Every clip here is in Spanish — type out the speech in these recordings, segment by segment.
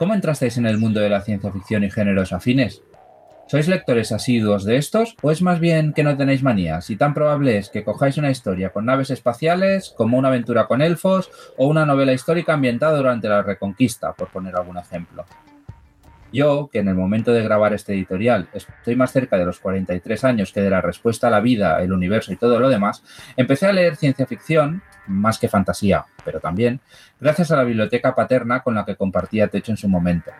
¿cómo entrasteis en el mundo de la ciencia ficción y géneros afines? ¿Sois lectores asiduos de estos o es más bien que no tenéis manías y tan probable es que cojáis una historia con naves espaciales como una aventura con elfos o una novela histórica ambientada durante la Reconquista, por poner algún ejemplo? Yo, que en el momento de grabar este editorial estoy más cerca de los 43 años que de la respuesta a la vida, el universo y todo lo demás, empecé a leer ciencia ficción, más que fantasía, pero también, gracias a la biblioteca paterna con la que compartía techo en su momento.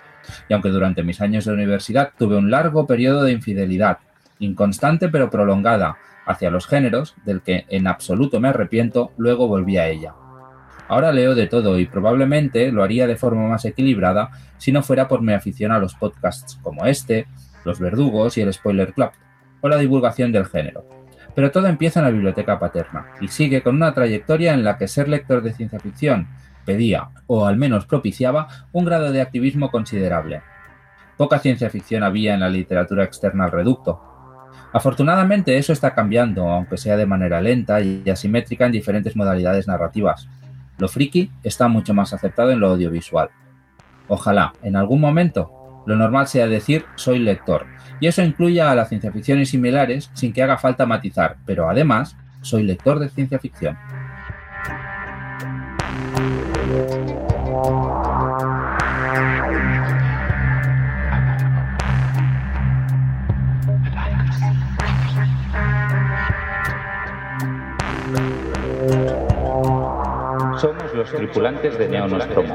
Y aunque durante mis años de universidad tuve un largo periodo de infidelidad, inconstante pero prolongada, hacia los géneros, del que en absoluto me arrepiento, luego volví a ella. Ahora leo de todo y probablemente lo haría de forma más equilibrada si no fuera por mi afición a los podcasts como este, Los Verdugos y el Spoiler Club, o la divulgación del género. Pero todo empieza en la biblioteca paterna y sigue con una trayectoria en la que ser lector de ciencia ficción pedía, o al menos propiciaba, un grado de activismo considerable. Poca ciencia ficción había en la literatura externa al reducto. Afortunadamente eso está cambiando, aunque sea de manera lenta y asimétrica en diferentes modalidades narrativas. Lo friki está mucho más aceptado en lo audiovisual. Ojalá, en algún momento, lo normal sea decir soy lector, y eso incluya a la ciencia ficción y similares sin que haga falta matizar, pero además, soy lector de ciencia ficción. Tripulantes de Neo Nostromo.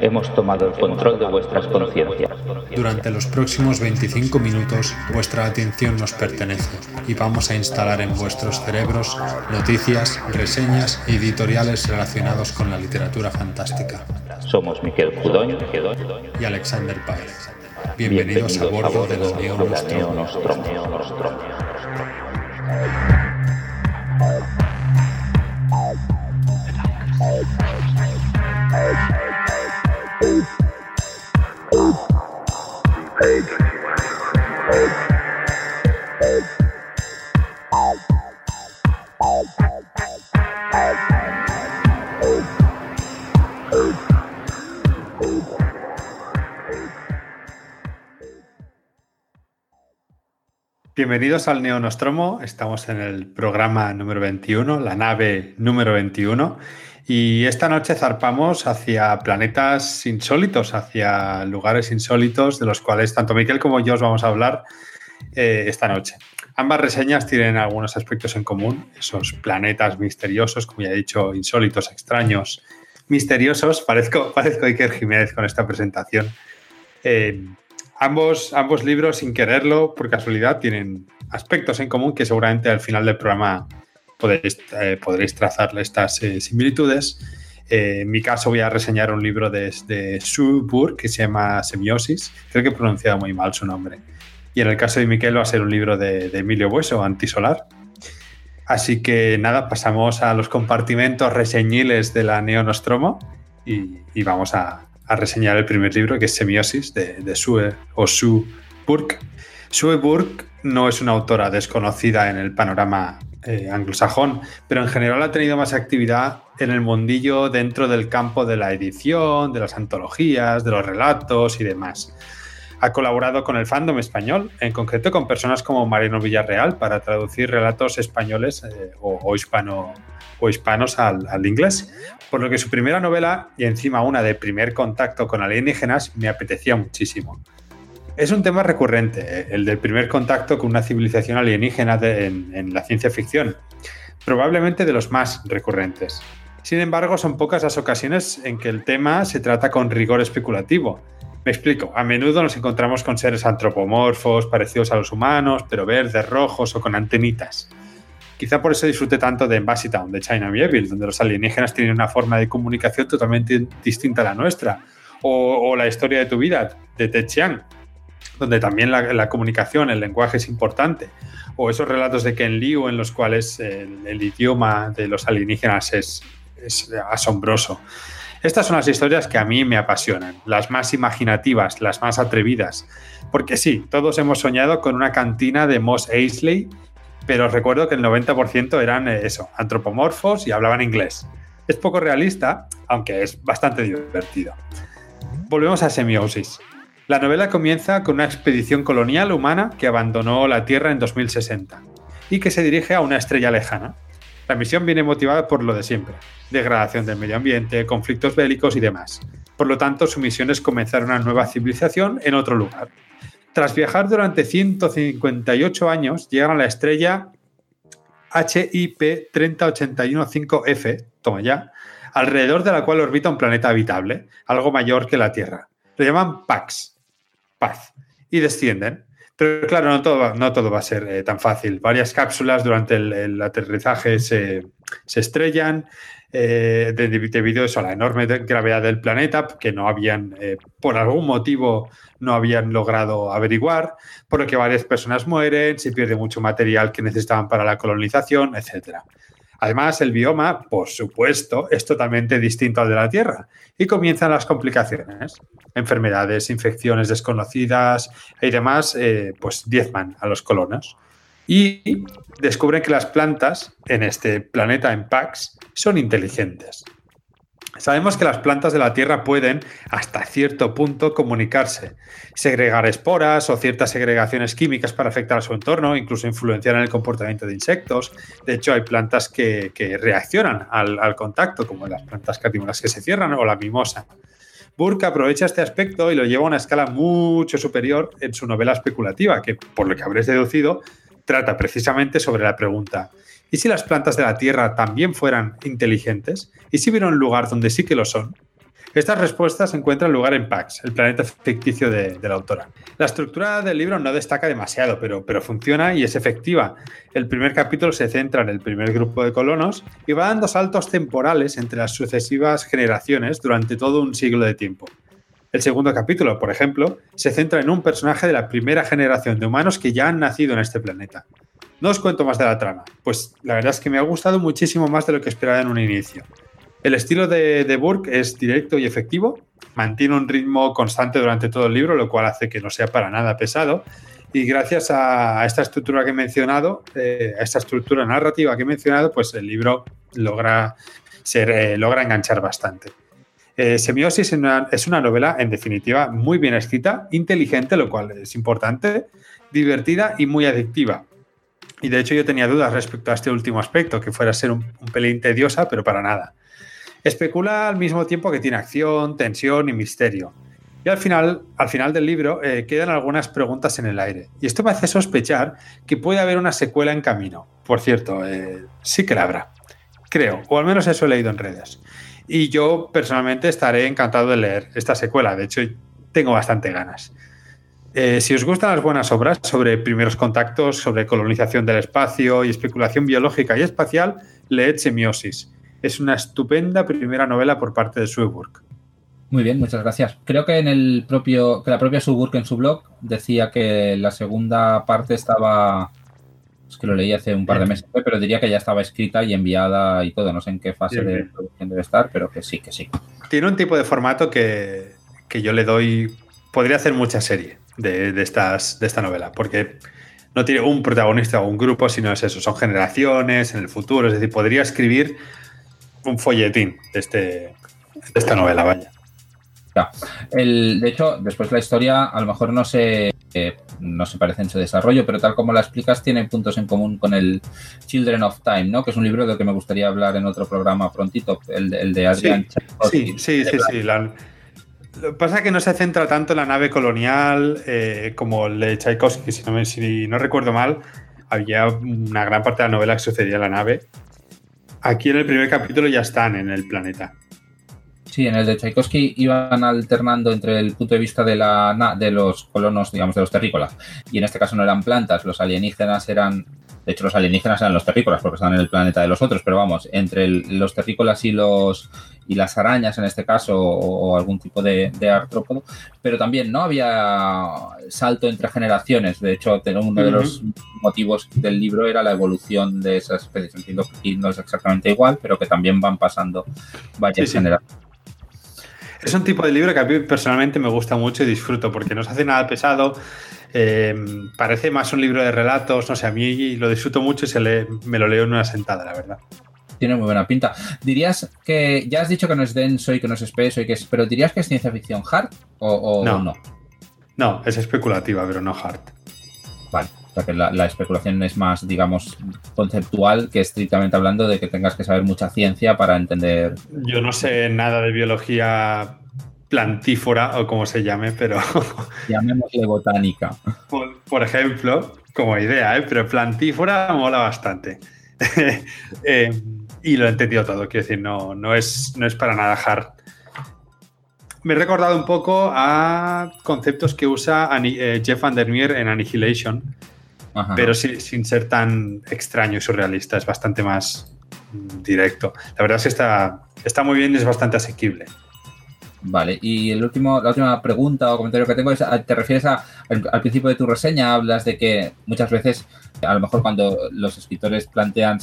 Hemos tomado el control de vuestras conciencias. Durante los próximos 25 minutos, vuestra atención nos pertenece y vamos a instalar en vuestros cerebros noticias, reseñas y editoriales relacionados con la literatura fantástica. Somos Miquel Cudoño y Alexander Páez. Bienvenidos, a bordo, de la Neo Bienvenidos al Neo Nostromo. Estamos en el programa número 21, la nave número 21. Y esta noche zarpamos hacia planetas insólitos, hacia lugares insólitos de los cuales tanto Miquel como yo os vamos a hablar eh, esta noche. Ambas reseñas tienen algunos aspectos en común, esos planetas misteriosos, como ya he dicho, insólitos, extraños, misteriosos. Parezco, parezco Iker Jiménez con esta presentación. Eh, ambos, ambos libros, sin quererlo, por casualidad, tienen aspectos en común que seguramente al final del programa podréis, eh, podréis trazar estas eh, similitudes. Eh, en mi caso voy a reseñar un libro de, de Burke que se llama Semiosis. Creo que he pronunciado muy mal su nombre. Y en el caso de Miquel va a ser un libro de, Emilio Bueso, Antisolar. Así que nada, pasamos a los compartimentos reseñiles de la Neonostromo y, y vamos a, reseñar el primer libro que es Semiosis de, de Sue o Sue Burke. Sue Burke no es una autora desconocida en el panorama eh, anglosajón, pero en general ha tenido más actividad en el mundillo dentro del campo de la edición, de las antologías, de los relatos y demás. Ha colaborado con el fandom español, en concreto con personas como Mariano Villarreal, para traducir relatos españoles eh, o, hispano, o hispanos al, inglés. Por lo que su primera novela, y encima una de primer contacto con alienígenas, me apetecía muchísimo. Es un tema recurrente, eh, el del primer contacto con una civilización alienígena en, la ciencia ficción, probablemente de los más recurrentes. Sin embargo, son pocas las ocasiones en que el tema se trata con rigor especulativo. Me explico, a menudo nos encontramos con seres antropomorfos, parecidos a los humanos, pero verdes, rojos o con antenitas. Quizá por eso disfrute tanto de Embassy Town, de China Evil, donde los alienígenas tienen una forma de comunicación totalmente distinta a la nuestra. O, la historia de tu vida, de Ted Chiang, donde también la, comunicación, el lenguaje es importante, o esos relatos de Ken Liu en los cuales el, idioma de los alienígenas es, asombroso. Estas son las historias que a mí me apasionan, las más imaginativas, las más atrevidas, porque sí, todos hemos soñado con una cantina de Moss Eisley, pero recuerdo que el 90% eran eh, eso, antropomorfos y hablaban inglés. Es poco realista, aunque es bastante divertido. volvemos a Semiosis. La novela comienza con una expedición colonial humana que abandonó la Tierra en 2060 y que se dirige a una estrella lejana. La misión viene motivada por lo de siempre, degradación del medio ambiente, conflictos bélicos y demás. Por lo tanto, su misión es comenzar una nueva civilización en otro lugar. Tras viajar durante 158 años, llegan a la estrella HIP 30815F, toma ya, alrededor de la cual orbita un planeta habitable, algo mayor que la Tierra. Lo llaman Pax, paz, y descienden. Pero claro, no todo va, no todo va a ser eh, tan fácil. Varias cápsulas durante el, aterrizaje se, estrellan eh, debido a la enorme gravedad del planeta, que no habían, eh, por algún motivo, no habían logrado averiguar, por lo que varias personas mueren, se pierde mucho material que necesitaban para la colonización, etcétera. Además, el bioma, por supuesto, es totalmente distinto al de la Tierra y comienzan las complicaciones. Enfermedades, infecciones desconocidas y demás, eh, pues diezman a los colonos. Y descubren que las plantas en este planeta, en Pax, son inteligentes. Sabemos que las plantas de la Tierra pueden, hasta cierto punto, comunicarse, segregar esporas o ciertas segregaciones químicas para afectar a su entorno, incluso influenciar en el comportamiento de insectos. De hecho, hay plantas que, reaccionan al, contacto, como las plantas carnívoras que se cierran o la mimosa. Burke aprovecha este aspecto y lo lleva a una escala mucho superior en su novela especulativa, que, por lo que habréis deducido, trata precisamente sobre la pregunta, ¿Y si las plantas de la Tierra también fueran inteligentes? ¿Y si hubiera un lugar donde sí que lo son? Estas respuestas encuentran lugar en Pax, el planeta ficticio de, la autora. La estructura del libro no destaca demasiado, pero, pero funciona y es efectiva. El primer capítulo se centra en el primer grupo de colonos y va dando saltos temporales entre las sucesivas generaciones durante todo un siglo de tiempo. El segundo capítulo, por ejemplo, se centra en un personaje de la primera generación de humanos que ya han nacido en este planeta. No os cuento más de la trama, pues la verdad es que me ha gustado muchísimo más de lo que esperaba en un inicio. El estilo de, Burke es directo y efectivo, mantiene un ritmo constante durante todo el libro, lo cual hace que no sea para nada pesado. Y gracias a, esta estructura que he mencionado, eh, a esta estructura narrativa que he mencionado, pues el libro logra, ser, eh, logra enganchar bastante. Eh, Semiosis es una, novela, en definitiva, muy bien escrita, inteligente, lo cual es importante, divertida y muy adictiva. Y de hecho yo tenía dudas respecto a este último aspecto, que fuera a ser un, pelín tediosa, pero para nada. Especula al mismo tiempo que tiene acción, tensión y misterio. Y al final, al final del libro eh, quedan algunas preguntas en el aire. Y esto me hace sospechar que puede haber una secuela en camino. Por cierto, eh, sí que la habrá. Creo, o al menos eso he leído en redes. Y yo personalmente estaré encantado de leer esta secuela. De hecho, tengo bastante ganas. Eh, si os gustan las buenas obras sobre primeros contactos, sobre colonización del espacio y especulación biológica y espacial, leed Semiosis. Es una estupenda primera novela por parte de Sueburg. Muy bien, muchas gracias. Creo que en el propio, que la propia Suburg en su blog decía que la segunda parte estaba, es que lo leí hace un par de meses, pero diría que ya estaba escrita y enviada y todo. No sé en qué fase de producción debe estar, pero que sí, que sí. Tiene un tipo de formato que, que yo le doy, podría hacer mucha serie de, estas, de esta novela, porque no tiene un protagonista o un grupo, sino es eso, son generaciones en el futuro, es decir, podría escribir un folletín de, este, de esta novela, vaya. El, de hecho, después la historia a lo mejor no se, eh, no se parece en su desarrollo, pero tal como la explicas, tiene puntos en común con el Children of Time, ¿no? Que es un libro del que me gustaría hablar en otro programa prontito, el, el de Adrian. Sí, sí, sí, sí, lo que pasa es que no se centra tanto en la nave colonial eh, como el de Tchaikovsky, si no, si no recuerdo mal, había una gran parte de la novela que sucedía en la nave. Aquí en el primer capítulo ya están en el planeta. Sí, en el de Tchaikovsky iban alternando entre el punto de vista de, la, de los colonos, digamos, de los terrícolas. Y en este caso no eran plantas, los alienígenas eran de hecho, los alienígenas eran los terrícolas porque estaban en el planeta de los otros, pero vamos, entre los terrícolas y los y las arañas en este caso o, algún tipo de, artrópodo, pero también no había salto entre generaciones. De hecho, uno de los motivos del libro era la evolución de esas especies. Entiendo que no es exactamente igual, pero que también van pasando varias generaciones. Es un tipo de libro que a mí personalmente me gusta mucho y disfruto porque no se hace nada pesado, eh, parece más un libro de relatos, no sé, a mí lo disfruto mucho y se me lo leo en una sentada, la verdad. Tiene muy buena pinta. Dirías que, ya has dicho que no es denso y que no es espeso, y que es, pero dirías que es ciencia ficción hard o, No. no. No, es especulativa, pero no hard. Vale. O sea que la, la especulación es más, digamos, conceptual que estrictamente hablando de que tengas que saber mucha ciencia para entender. Yo no sé nada de biología plantífora o como se llame, pero Llamémosle botánica. por, por ejemplo, como idea, ¿eh? pero plantífora mola bastante. Eh, y lo he entendido todo, quiero decir, no, no, es, no es para nada hard. Me he recordado un poco a conceptos que usa eh, Jeff Vandermeer en Annihilation, Pero sí- sin ser tan extraño y surrealista, es bastante más mm, directo. La verdad es que está, está muy bien y es bastante asequible. Vale, y el último, la última pregunta o comentario que tengo es, ¿a- ¿te refieres a, al, al principio de tu reseña? Hablas de que muchas veces, a lo mejor cuando los escritores plantean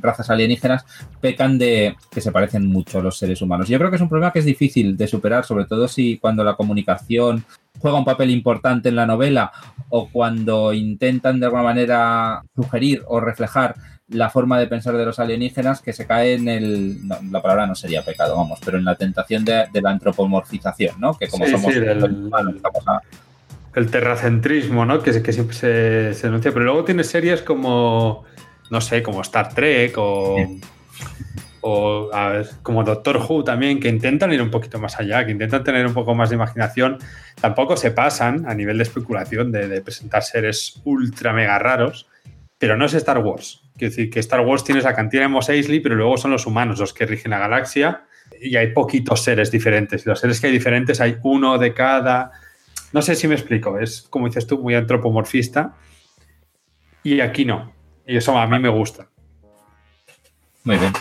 razas alienígenas, pecan de que se parecen mucho a los seres humanos. Yo creo que es un problema que es difícil de superar, sobre todo si cuando la comunicación juega un papel importante en la novela o cuando intentan de alguna manera sugerir o reflejar la forma de pensar de los alienígenas que se cae en el. no, la palabra no sería pecado, vamos, pero en la tentación de, de la antropomorfización, ¿no? Que como Sí, somos sí, del- humanos, estamos a- El terracentrismo, ¿no? Que, que siempre se, se denuncia. Pero luego tiene series como, no sé, como Star Trek o, o a ver, como Doctor Who también, que intentan ir un poquito más allá, que intentan tener un poco más de imaginación. Tampoco se pasan a nivel de especulación de, de presentar seres ultra mega raros, pero no es Star Wars. Quiero decir que Star Wars tienes a Cantina de Mos Eisley, pero luego son los humanos los que rigen la galaxia y hay poquitos seres diferentes. Y los seres que hay diferentes hay uno de cada. No sé si me explico, es como dices tú, muy antropomorfista. Y aquí no. Y eso a mí me gusta. Muy bien.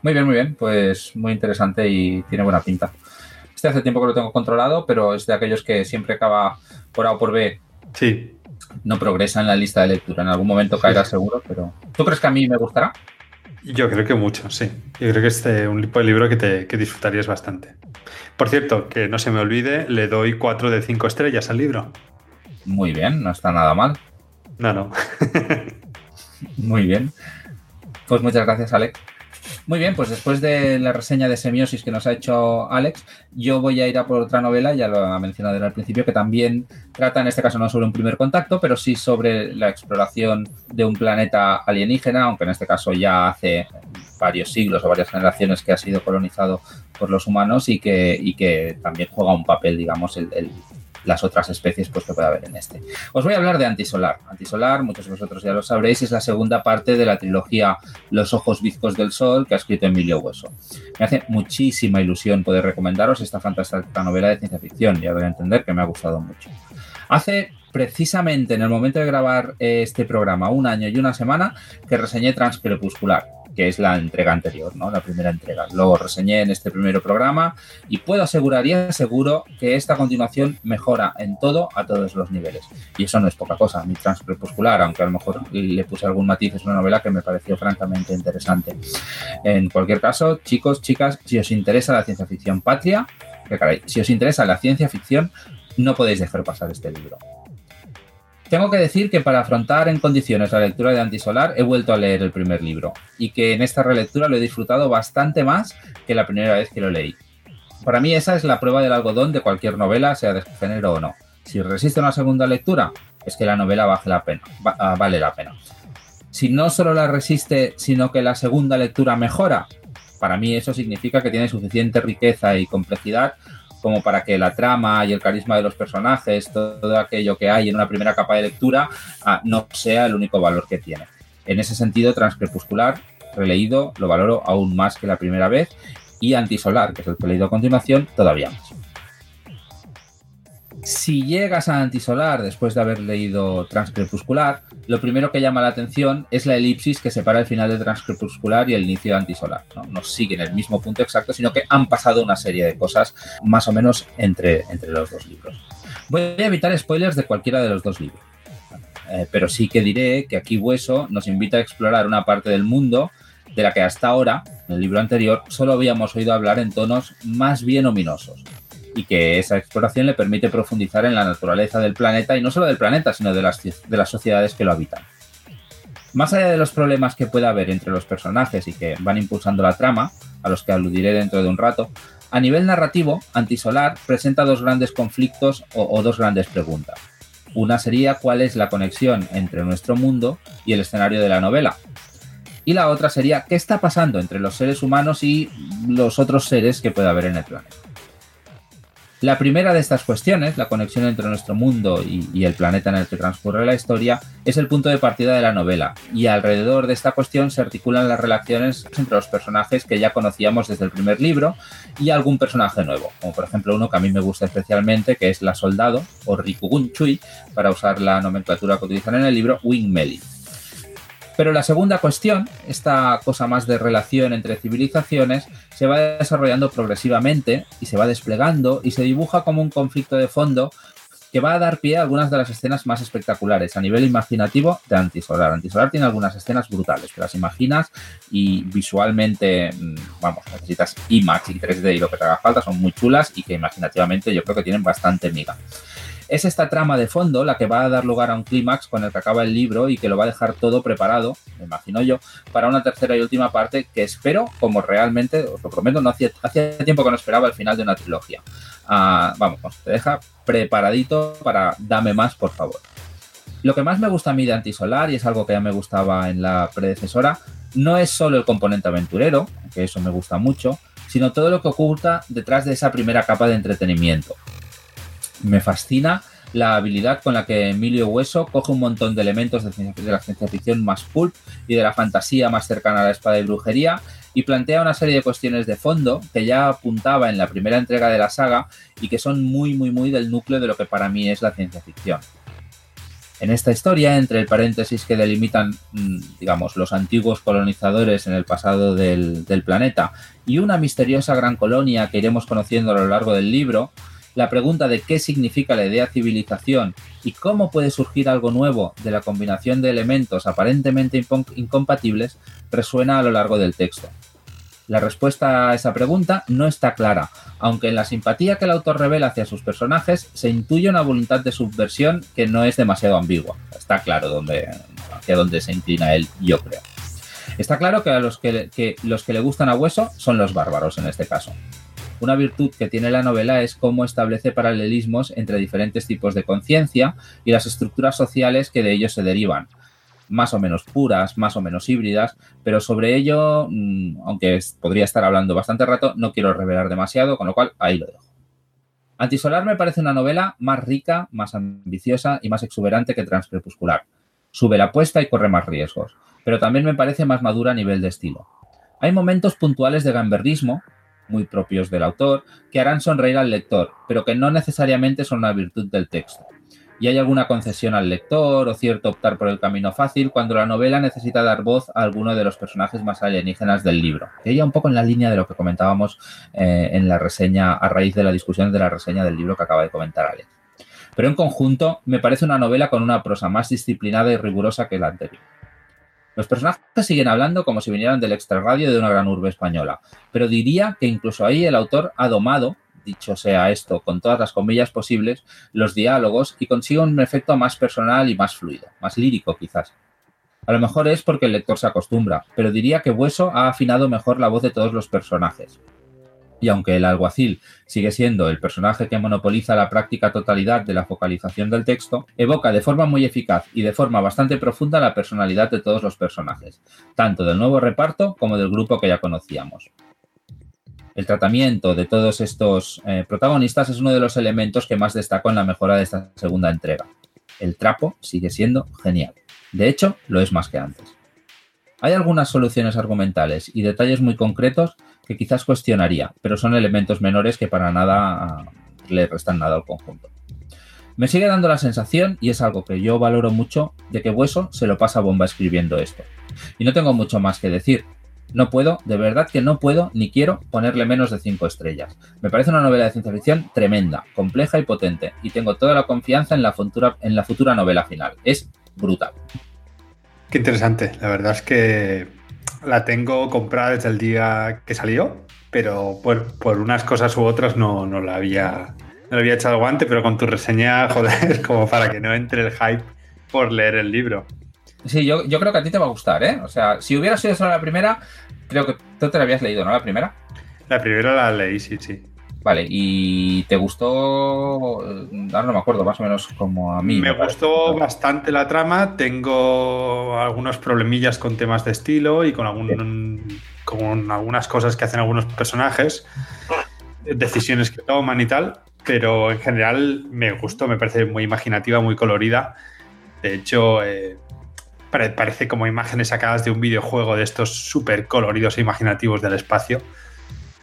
Muy bien, muy bien. Pues muy interesante y tiene buena pinta. Este hace tiempo que lo tengo controlado, pero es de aquellos que siempre acaba por A o por B, Sí, no progresa en la lista de lectura. En algún momento caerá seguro, pero. ¿Tú crees que a mí me gustará? yo creo que mucho, sí. Yo creo que es eh, un tipo de libro que, te, que disfrutarías bastante. Por cierto, que no se me olvide, le doy 4 de 5 estrellas al libro. Muy bien, no está nada mal. No, no. Muy bien. Pues muchas gracias, Alex. Muy bien, pues después de la reseña de semiosis que nos ha hecho Alex, yo voy a ir a por otra novela, ya lo ha mencionado al principio, que también trata, en este caso no sobre un primer contacto, pero sí sobre la exploración de un planeta alienígena, aunque en este caso ya hace varios siglos o varias generaciones que ha sido colonizado por los humanos y que, y que también juega un papel, digamos, el- las otras especies pues, que puede haber en este. Os voy a hablar de Antisolar. Antisolar, muchos de vosotros ya lo sabréis, es la segunda parte de la trilogía Los ojos bizcos del sol que ha escrito Emilio Hueso. Me hace muchísima ilusión poder recomendaros esta fantástica novela de ciencia ficción. Ya voy a entender que me ha gustado mucho. Hace precisamente en el momento de grabar eh, este programa, un año y una semana, que reseñé Transcrepuscular, que es la entrega anterior, ¿no? La primera entrega. Lo reseñé en este primer programa y puedo asegurar y aseguro que esta continuación mejora en todo a todos los niveles. Y eso no es poca cosa. Mi Transcrepuscular, aunque a lo mejor le puse algún matiz, es una novela que me pareció francamente interesante. En cualquier caso, chicos, chicas, si os interesa la ciencia ficción patria, que caray, si os interesa la ciencia ficción, no podéis dejar pasar este libro. Tengo que decir que para afrontar en condiciones la lectura de Antisolar he vuelto a leer el primer libro y que en esta relectura lo he disfrutado bastante más que la primera vez que lo leí. Para mí esa es la prueba del algodón de cualquier novela, sea de género o no. Si resiste una segunda lectura, es que la novela vale la pena. ah, vale la pena. Si no solo la resiste, sino que la segunda lectura mejora, para mí eso significa que tiene suficiente riqueza y complejidad como para que la trama y el carisma de los personajes, todo aquello que hay en una primera capa de lectura, ah, no sea el único valor que tiene. En ese sentido, Transcrepuscular, releído, lo valoro aún más que la primera vez, y Antisolar, que es el que he leído a continuación, todavía más. Si llegas a Antisolar después de haber leído Transcrepuscular, lo primero que llama la atención es la elipsis que separa el final de Transcrepuscular y el inicio de Antisolar. No, siguen el mismo punto exacto, sino que han pasado una serie de cosas más o menos entre, entre los dos libros. Voy a evitar spoilers de cualquiera de los dos libros, Eh, pero sí que diré que aquí Hueso nos invita a explorar una parte del mundo de la que hasta ahora, en el libro anterior, solo habíamos oído hablar en tonos más bien ominosos y que esa exploración le permite profundizar en la naturaleza del planeta y no solo del planeta, sino de las, de las sociedades que lo habitan. Más allá de los problemas que pueda haber entre los personajes y que van impulsando la trama, a los que aludiré dentro de un rato, a nivel narrativo, Antisolar presenta dos grandes conflictos o, o dos grandes preguntas. Una sería cuál es la conexión entre nuestro mundo y el escenario de la novela. Y la otra sería qué está pasando entre los seres humanos y los otros seres que pueda haber en el planeta. La primera de estas cuestiones, la conexión entre nuestro mundo y, el planeta en el que transcurre la historia, es el punto de partida de la novela, y alrededor de esta cuestión se articulan las relaciones entre los personajes que ya conocíamos desde el primer libro y algún personaje nuevo, como por ejemplo uno que a mí me gusta especialmente, que es la soldado, o Rikugun Chui, para usar la nomenclatura que utilizan en el libro, Wing Meli. Pero la segunda cuestión, esta cosa más de relación entre civilizaciones, se va desarrollando progresivamente y se va desplegando y se dibuja como un conflicto de fondo que va a dar pie a algunas de las escenas más espectaculares a nivel imaginativo de Antisolar. Antisolar tiene algunas escenas brutales, que las imaginas y visualmente, mm, vamos, necesitas IMAX y 3D y lo que te haga falta, son muy chulas y que imaginativamente yo creo que tienen bastante miga. Es esta trama de fondo la que va a dar lugar a un clímax con el que acaba el libro y que lo va a dejar todo preparado, me imagino yo, para una tercera y última parte que espero, como realmente, os lo prometo, no hacía, tiempo que no esperaba el final de una trilogía. Ah, vamos, te deja preparadito para dame más, por favor. Lo que más me gusta a mí de Antisolar, y es algo que ya me gustaba en la predecesora, no es solo el componente aventurero, que eso me gusta mucho, sino todo lo que oculta detrás de esa primera capa de entretenimiento me fascina la habilidad con la que Emilio Hueso coge un montón de elementos de, la ciencia ficción más pulp y de la fantasía más cercana a la espada y brujería y plantea una serie de cuestiones de fondo que ya apuntaba en la primera entrega de la saga y que son muy, muy, muy del núcleo de lo que para mí es la ciencia ficción. En esta historia, entre el paréntesis que delimitan, mm, digamos, los antiguos colonizadores en el pasado del, del planeta y una misteriosa gran colonia que iremos conociendo a lo largo del libro, la pregunta de qué significa la idea civilización y cómo puede surgir algo nuevo de la combinación de elementos aparentemente incompatibles resuena a lo largo del texto. La respuesta a esa pregunta no está clara, aunque en la simpatía que el autor revela hacia sus personajes se intuye una voluntad de subversión que no es demasiado ambigua. Está claro dónde, hacia dónde se inclina él, yo creo. Está claro que a los que los que le gustan a hueso son los bárbaros en este caso. Una virtud que tiene la novela es cómo establece paralelismos entre diferentes tipos de conciencia y las estructuras sociales que de ellos se derivan, más o menos puras, más o menos híbridas, pero sobre ello, mm, aunque podría estar hablando bastante rato, no quiero revelar demasiado, con lo cual ahí lo dejo. Antisolar me parece una novela más rica, más ambiciosa y más exuberante que Transcrepuscular. Sube la apuesta y corre más riesgos, pero también me parece más madura a nivel de estilo. Hay momentos puntuales de gamberrismo, muy propios del autor, que harán sonreír al lector, pero que no necesariamente son una virtud del texto. Y hay alguna concesión al lector o cierto optar por el camino fácil cuando la novela necesita dar voz a alguno de los personajes más alienígenas del libro. Ella un poco en la línea de lo que comentábamos eh, en la reseña, a raíz de la discusión de la reseña del libro que acaba de comentar Alex. Pero en conjunto me parece una novela con una prosa más disciplinada y rigurosa que la anterior. Los personajes siguen hablando como si vinieran del extrarradio de una gran urbe española, pero diría que incluso ahí el autor ha domado, dicho sea esto con todas las comillas posibles, los diálogos y consigue un efecto más personal y más fluido, más lírico quizás. A lo mejor es porque el lector se acostumbra, pero diría que Hueso ha afinado mejor la voz de todos los personajes y aunque el alguacil sigue siendo el personaje que monopoliza la práctica totalidad de la focalización del texto, evoca de forma muy eficaz y de forma bastante profunda la personalidad de todos los personajes, tanto del nuevo reparto como del grupo que ya conocíamos. El tratamiento de todos estos eh, protagonistas es uno de los elementos que más destaco en la mejora de esta segunda entrega. El trapo sigue siendo genial. De hecho, lo es más que antes. Hay algunas soluciones argumentales y detalles muy concretos quizás cuestionaría, pero son elementos menores que para nada ah, le restan nada al conjunto. Me sigue dando la sensación, y es algo que yo valoro mucho, de que Hueso se lo pasa bomba escribiendo esto. Y no tengo mucho más que decir. No puedo, de verdad que no puedo ni quiero ponerle menos de 5 estrellas. Me parece una novela de ciencia ficción tremenda, compleja y potente, y tengo toda la confianza en la futura, en la futura novela final. Es brutal. Qué interesante. La verdad es que la tengo comprada desde el día que salió, pero por, unas cosas u otras no, la había, no había echado guante, pero con tu reseña, joder, como para que no entre el hype por leer el libro. Sí, yo, yo creo que a ti te va a gustar, ¿eh? O sea, si hubiera sido solo la primera, creo que tú te la habías leído, ¿no? La primera. La primera la leí, sí, sí. Vale, ¿y te gustó? Ahora no me acuerdo, más o menos como a mí. Me, gustó bastante la trama. Tengo algunos problemillas con temas de estilo y con, algún, con algunas cosas que hacen algunos personajes, decisiones que toman y tal. Pero en general me gustó, me parece muy imaginativa, muy colorida. De hecho, eh, parece como imágenes sacadas de un videojuego de estos súper coloridos e imaginativos del espacio.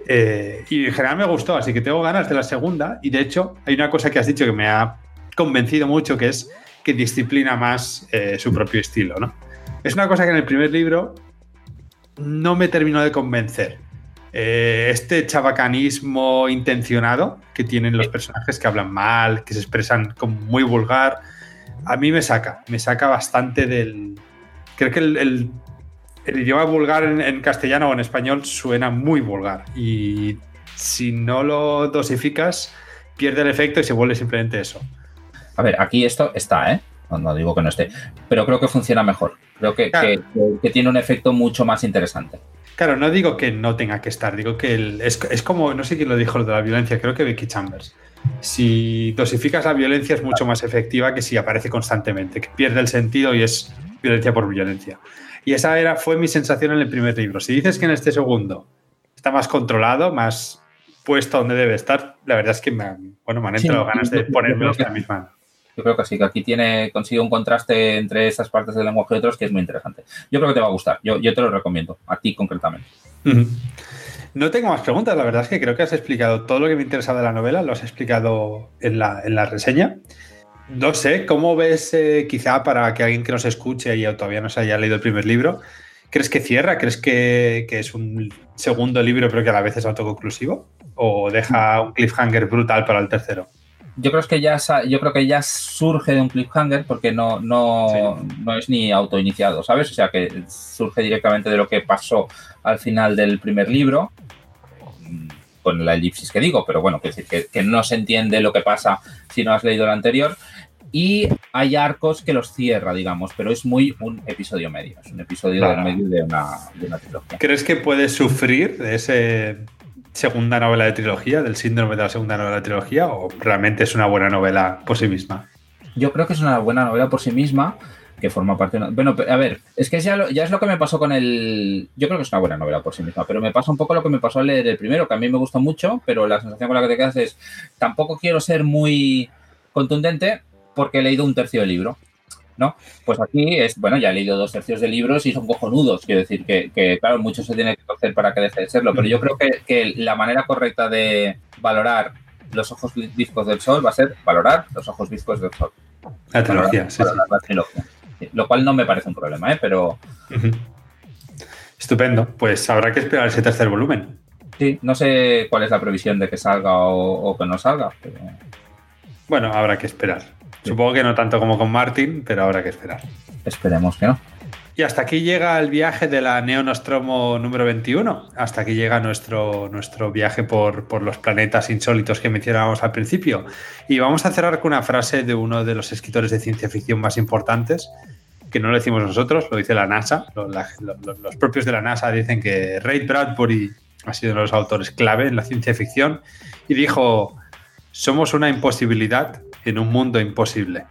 Eh, y en general me gustó, así que tengo ganas de la segunda. Y de hecho, hay una cosa que has dicho que me ha convencido mucho, que es que disciplina más eh, su propio estilo, ¿no? Es una cosa que en el primer libro no me terminó de convencer. Eh, este chabacanismo intencionado que tienen los personajes que hablan mal, que se expresan como muy vulgar, a mí me saca, me saca bastante del... Creo que el el idioma vulgar en, castellano o en español suena muy vulgar y si no lo dosificas pierde el efecto y se vuelve simplemente eso. A ver, aquí esto está, ¿eh? No, digo que no esté, pero creo que funciona mejor. Creo que, que, tiene un efecto mucho más interesante. Claro, no digo que no tenga que estar, digo que es, es, como, no sé quién lo dijo lo de la violencia, creo que Vicky Chambers. Si dosificas la violencia es mucho más efectiva que si aparece constantemente, que pierde el sentido y es violencia por violencia. Y esa era, fue mi sensación en el primer libro. Si dices que en este segundo está más controlado, más puesto donde debe estar, la verdad es que me, bueno, me han entrado ganas de ponerme la misma. Yo creo que sí, que aquí tiene, consigue un contraste entre esas partes del lenguaje y otros que es muy interesante. Yo creo que te va a gustar, yo, yo te lo recomiendo, a ti concretamente. No tengo más preguntas, la verdad es que creo que has explicado todo lo que me interesaba de la novela, lo has explicado en la, en la reseña. No sé, ¿cómo ves eh, quizá para que alguien que nos escuche y todavía no se haya leído el primer libro, ¿crees que cierra? ¿Crees que, es un segundo libro pero que a la vez es autoconclusivo? ¿O deja un cliffhanger brutal para el tercero? Yo creo que ya, yo creo que ya surge de un cliffhanger porque no, no, no es ni autoiniciado, ¿sabes? O sea que surge directamente de lo que pasó al final del primer libro con la elipsis que digo, pero bueno, que decir que, que, no se entiende lo que pasa si no has leído el anterior y hay arcos que los cierra, digamos, pero es muy un episodio medio, es un episodio del medio de una, trilogía. ¿Crees que puede sufrir de esa segunda novela de trilogía, del síndrome de la segunda novela de trilogía, o realmente es una buena novela por sí misma? Yo creo que es una buena novela por sí misma, que forma parte de Bueno, a ver, es que ya, ya es lo que me pasó con el... Yo creo que es una buena novela por sí misma, pero me pasa un poco lo que me pasó al leer el primero, que a mí me gusta mucho, pero la sensación con la que te quedas es, tampoco quiero ser muy contundente, porque he leído un tercio del libro. ¿no? Pues aquí es, bueno, ya he leído dos tercios de libros y son cojonudos. Quiero decir que, claro, mucho se tiene que hacer para que deje de serlo, pero yo creo que, la manera correcta de valorar los ojos viscos del sol va a ser valorar los ojos viscos del sol. La trilogía, sí, Lo cual no me parece un problema, ¿eh? Pero. Estupendo. Pues habrá que esperar ese tercer volumen. Sí, no sé cuál es la previsión de que salga o, que no salga. Bueno, habrá que esperar. Supongo que no tanto como con Martin, pero habrá que esperar. Esperemos que no. Y hasta aquí llega el viaje de la Neonostromo número 21. Hasta aquí llega nuestro, nuestro viaje por, por, los planetas insólitos que mencionábamos al principio. Y vamos a cerrar con una frase de uno de los escritores de ciencia ficción más importantes, que no lo decimos nosotros, lo dice la NASA. Los, los propios de la NASA dicen que Ray Bradbury ha sido uno de los autores clave en la ciencia ficción y dijo, somos una imposibilidad en un mundo imposible.